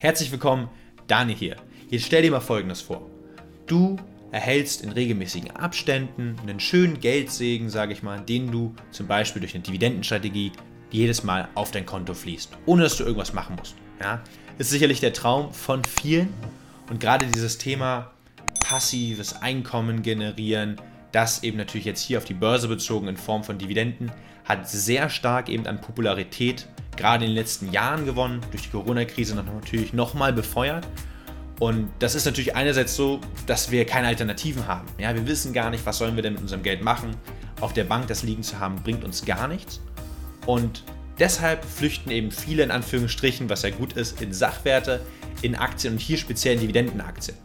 Herzlich willkommen, Dani hier. Jetzt stell dir mal Folgendes vor. Du erhältst in regelmäßigen Abständen einen schönen Geldsegen, sage ich mal, den du zum Beispiel durch eine Dividendenstrategie jedes Mal auf dein Konto fließt, ohne dass du irgendwas machen musst. Ja? Ist sicherlich der Traum von vielen und gerade dieses Thema passives Einkommen generieren, das eben natürlich jetzt hier auf die Börse bezogen in Form von Dividenden, hat sehr stark eben an Popularität gerade in den letzten Jahren gewonnen, durch die Corona-Krise natürlich nochmal befeuert. Und das ist natürlich einerseits so, dass wir keine Alternativen haben. Ja, wir wissen gar nicht, was sollen wir denn mit unserem Geld machen. Auf der Bank das liegen zu haben, bringt uns gar nichts. Und deshalb flüchten eben viele in Anführungsstrichen, was ja gut ist, in Sachwerte, in Aktien und hier speziell in Dividendenaktien.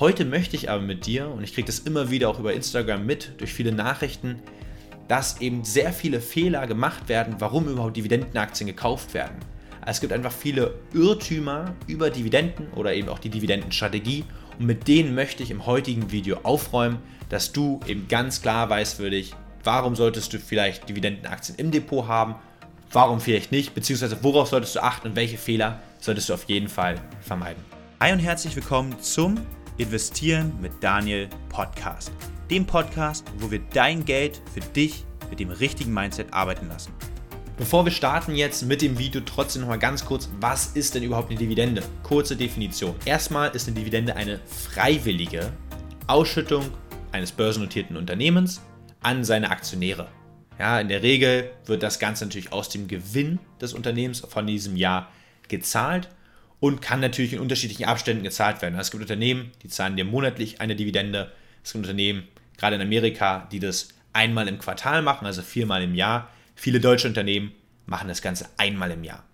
Heute möchte ich aber mit dir, und ich kriege das immer wieder auch über Instagram mit, durch viele Nachrichten, dass eben sehr viele Fehler gemacht werden, warum überhaupt Dividendenaktien gekauft werden. Also es gibt einfach viele Irrtümer über Dividenden oder eben auch die Dividendenstrategie und mit denen möchte ich im heutigen Video aufräumen, dass du eben ganz klar weißt für dich, warum solltest du vielleicht Dividendenaktien im Depot haben, warum vielleicht nicht, beziehungsweise worauf solltest du achten und welche Fehler solltest du auf jeden Fall vermeiden. Hi und herzlich willkommen zum Investieren mit Daniel Podcast dem Podcast, wo wir dein Geld für dich mit dem richtigen Mindset arbeiten lassen. Bevor wir starten jetzt mit dem Video, trotzdem noch mal ganz kurz, was ist denn überhaupt eine Dividende? Kurze Definition. Erstmal ist eine Dividende eine freiwillige Ausschüttung eines börsennotierten Unternehmens an seine Aktionäre. Ja, in der Regel wird das Ganze natürlich aus dem Gewinn des Unternehmens von diesem Jahr gezahlt und kann natürlich in unterschiedlichen Abständen gezahlt werden. Es gibt Unternehmen, die zahlen dir monatlich eine Dividende. Es gibt Unternehmen, gerade in Amerika, die das einmal im Quartal machen, also viermal im Jahr. Viele deutsche Unternehmen machen das Ganze einmal im Jahr.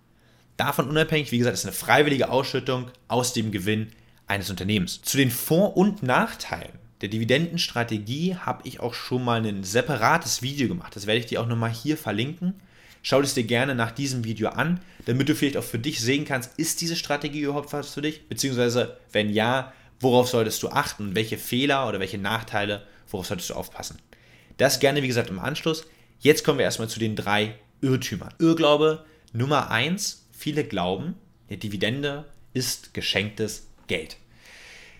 Davon unabhängig, wie gesagt, ist eine freiwillige Ausschüttung aus dem Gewinn eines Unternehmens. Zu den Vor- und Nachteilen der Dividendenstrategie habe ich auch schon mal ein separates Video gemacht. Das werde ich dir auch nochmal hier verlinken. Schau es dir gerne nach diesem Video an, damit du vielleicht auch für dich sehen kannst, ist diese Strategie überhaupt was für dich? Beziehungsweise, wenn ja, worauf solltest du achten? Welche Fehler oder welche Nachteile Worauf solltest du aufpassen? Das gerne, wie gesagt, im Anschluss. Jetzt kommen wir erstmal zu den drei Irrtümern. Irrglaube Nummer eins: Viele glauben, eine Dividende ist geschenktes Geld.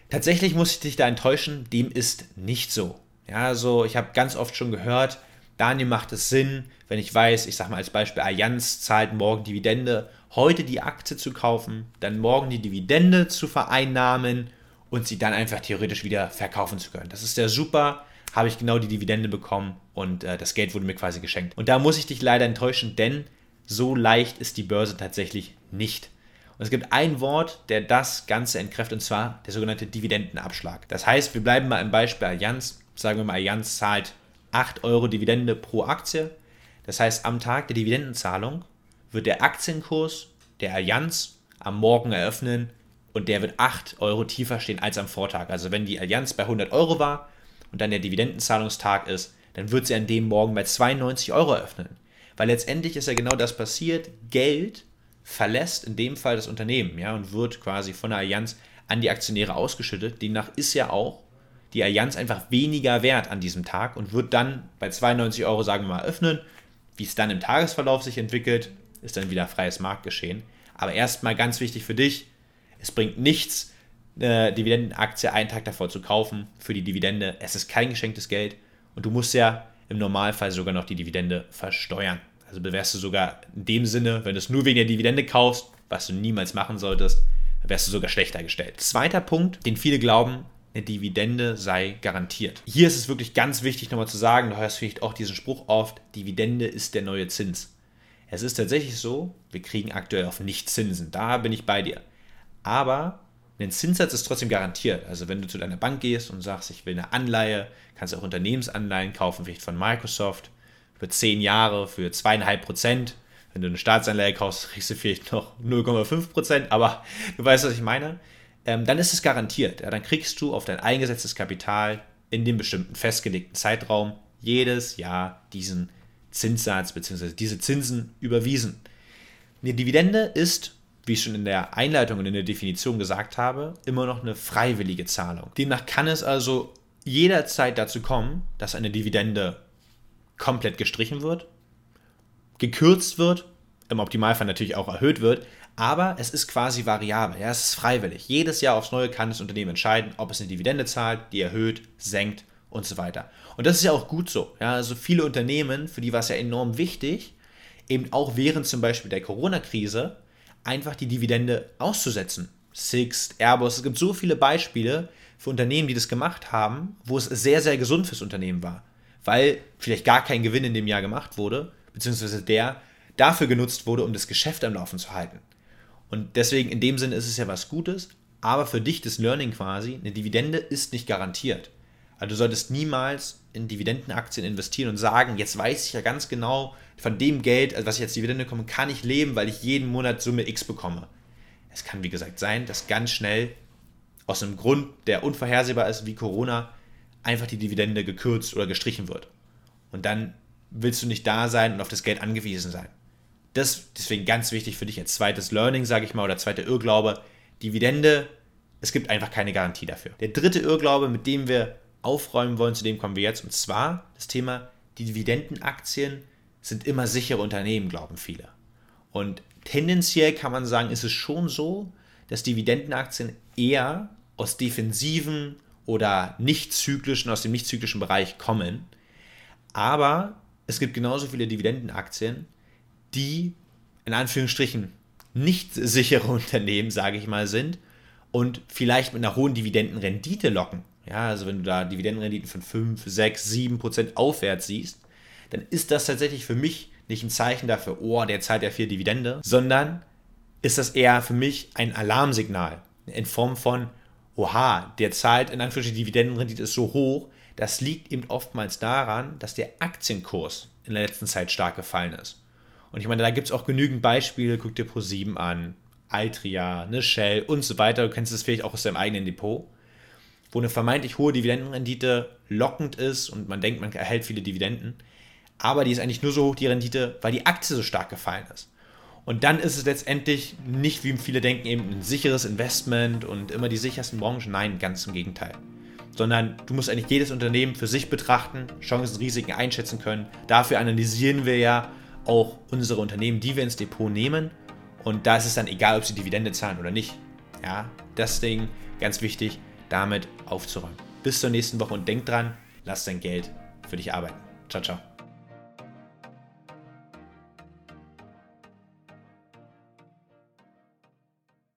Tatsächlich muss ich dich da enttäuschen, dem ist nicht so. Ja, also ich habe ganz oft schon gehört, Daniel macht es Sinn, wenn ich weiß, ich sage mal als Beispiel, Allianz zahlt morgen Dividende, heute die Aktie zu kaufen, dann morgen die Dividende zu vereinnahmen und sie dann einfach theoretisch wieder verkaufen zu können. Das ist ja super, habe ich genau die Dividende bekommen und äh, das Geld wurde mir quasi geschenkt. Und da muss ich dich leider enttäuschen, denn so leicht ist die Börse tatsächlich nicht. Und es gibt ein Wort, der das Ganze entkräftet, und zwar der sogenannte Dividendenabschlag. Das heißt, wir bleiben mal im Beispiel Allianz. Sagen wir mal, Allianz zahlt 8 Euro Dividende pro Aktie. Das heißt, am Tag der Dividendenzahlung wird der Aktienkurs der Allianz am Morgen eröffnen und der wird 8 Euro tiefer stehen als am Vortag. Also wenn die Allianz bei 100 Euro war und dann der Dividendenzahlungstag ist, dann wird sie an dem Morgen bei 92 Euro eröffnen. Weil letztendlich ist ja genau das passiert. Geld verlässt in dem Fall das Unternehmen ja, und wird quasi von der Allianz an die Aktionäre ausgeschüttet. Demnach ist ja auch die Allianz einfach weniger wert an diesem Tag und wird dann bei 92 Euro, sagen wir mal, öffnen. Wie es dann im Tagesverlauf sich entwickelt, ist dann wieder freies Marktgeschehen. Aber erstmal ganz wichtig für dich, es bringt nichts, eine Dividendenaktie einen Tag davor zu kaufen für die Dividende. Es ist kein geschenktes Geld und du musst ja im Normalfall sogar noch die Dividende versteuern. Also wärst du sogar in dem Sinne, wenn du es nur wegen der Dividende kaufst, was du niemals machen solltest, wärst du sogar schlechter gestellt. Zweiter Punkt, den viele glauben, eine Dividende sei garantiert. Hier ist es wirklich ganz wichtig nochmal zu sagen, du hörst vielleicht auch diesen Spruch oft, Dividende ist der neue Zins. Es ist tatsächlich so, wir kriegen aktuell auf nicht Zinsen. Da bin ich bei dir. Aber ein Zinssatz ist trotzdem garantiert. Also wenn du zu deiner Bank gehst und sagst, ich will eine Anleihe, kannst du auch Unternehmensanleihen kaufen, vielleicht von Microsoft, für 10 Jahre, für zweieinhalb Prozent. Wenn du eine Staatsanleihe kaufst, kriegst du vielleicht noch 0,5 Prozent, aber du weißt, was ich meine. Ähm, dann ist es garantiert. Ja, dann kriegst du auf dein eingesetztes Kapital in dem bestimmten festgelegten Zeitraum jedes Jahr diesen Zinssatz bzw. diese Zinsen überwiesen. Eine Dividende ist wie ich schon in der Einleitung und in der Definition gesagt habe, immer noch eine freiwillige Zahlung. Demnach kann es also jederzeit dazu kommen, dass eine Dividende komplett gestrichen wird, gekürzt wird, im Optimalfall natürlich auch erhöht wird, Aber es ist quasi variabel, ja, es ist freiwillig. Jedes Jahr aufs Neue kann das Unternehmen entscheiden, ob es eine Dividende zahlt, die erhöht, senkt und so weiter. Und das ist ja auch gut so. Ja, also viele Unternehmen, für die war es ja enorm wichtig, eben auch während zum Beispiel der Corona-Krise einfach die Dividende auszusetzen. Sixt, Airbus, es gibt so viele Beispiele für Unternehmen, die das gemacht haben, wo es sehr, sehr gesund fürs Unternehmen war. Weil vielleicht gar kein Gewinn in dem Jahr gemacht wurde, beziehungsweise der dafür genutzt wurde, um das Geschäft am Laufen zu halten. Und deswegen in dem Sinne ist es ja was Gutes, aber für dich das Learning quasi, eine Dividende ist nicht garantiert. Also du solltest niemals in Dividendenaktien investieren und sagen, jetzt weiß ich ja ganz genau, von dem Geld, also was ich als Dividende bekomme, kann ich leben, weil ich jeden Monat Summe X bekomme. Es kann, wie gesagt, sein, dass ganz schnell aus einem Grund, der unvorhersehbar ist, wie Corona, einfach die Dividende gekürzt oder gestrichen wird. Und dann willst du nicht da sein und auf das Geld angewiesen sein. Das deswegen ganz wichtig für dich als zweites Learning, sage ich mal, oder zweiter Irrglaube. Dividende, es gibt einfach keine Garantie dafür. Der dritte Irrglaube, mit dem wir aufräumen wollen, zu dem kommen wir jetzt, und zwar das Thema, die Dividendenaktien sind immer sichere Unternehmen, glauben viele. Und tendenziell kann man sagen, ist es schon so, dass Dividendenaktien eher aus defensiven oder nicht zyklischen, aus dem nicht zyklischen Bereich kommen. Aber es gibt genauso viele Dividendenaktien, die in Anführungsstrichen nicht sichere Unternehmen, sage ich mal, sind und vielleicht mit einer hohen Dividendenrendite locken. Ja, also wenn du da Dividendenrenditen von 5, 6, 7 Prozent aufwärts siehst, dann ist das tatsächlich für mich nicht ein Zeichen dafür, oh, der zahlt ja viel Dividende, sondern ist das eher für mich ein Alarmsignal in Form von, oha, der zahlt in Anführungsstrichen Dividendenrendite ist so hoch, das liegt eben oftmals daran, dass der Aktienkurs in der letzten Zeit stark gefallen ist. Und ich meine, da gibt es auch genügend Beispiele, guck dir Pro7 an, Altria, eine Shell und so weiter, du kennst es vielleicht auch aus deinem eigenen Depot wo eine vermeintlich hohe Dividendenrendite lockend ist und man denkt, man erhält viele Dividenden, aber die ist eigentlich nur so hoch, die Rendite, weil die Aktie so stark gefallen ist. Und dann ist es letztendlich nicht, wie viele denken, eben ein sicheres Investment und immer die sichersten Branchen. Nein, ganz im Gegenteil. Sondern du musst eigentlich jedes Unternehmen für sich betrachten, Chancen, Risiken einschätzen können. Dafür analysieren wir ja auch unsere Unternehmen, die wir ins Depot nehmen. Und da ist es dann egal, ob sie Dividende zahlen oder nicht. Ja, deswegen ganz wichtig, damit aufzuräumen. Bis zur nächsten Woche und denk dran, lass dein Geld für dich arbeiten. Ciao, ciao.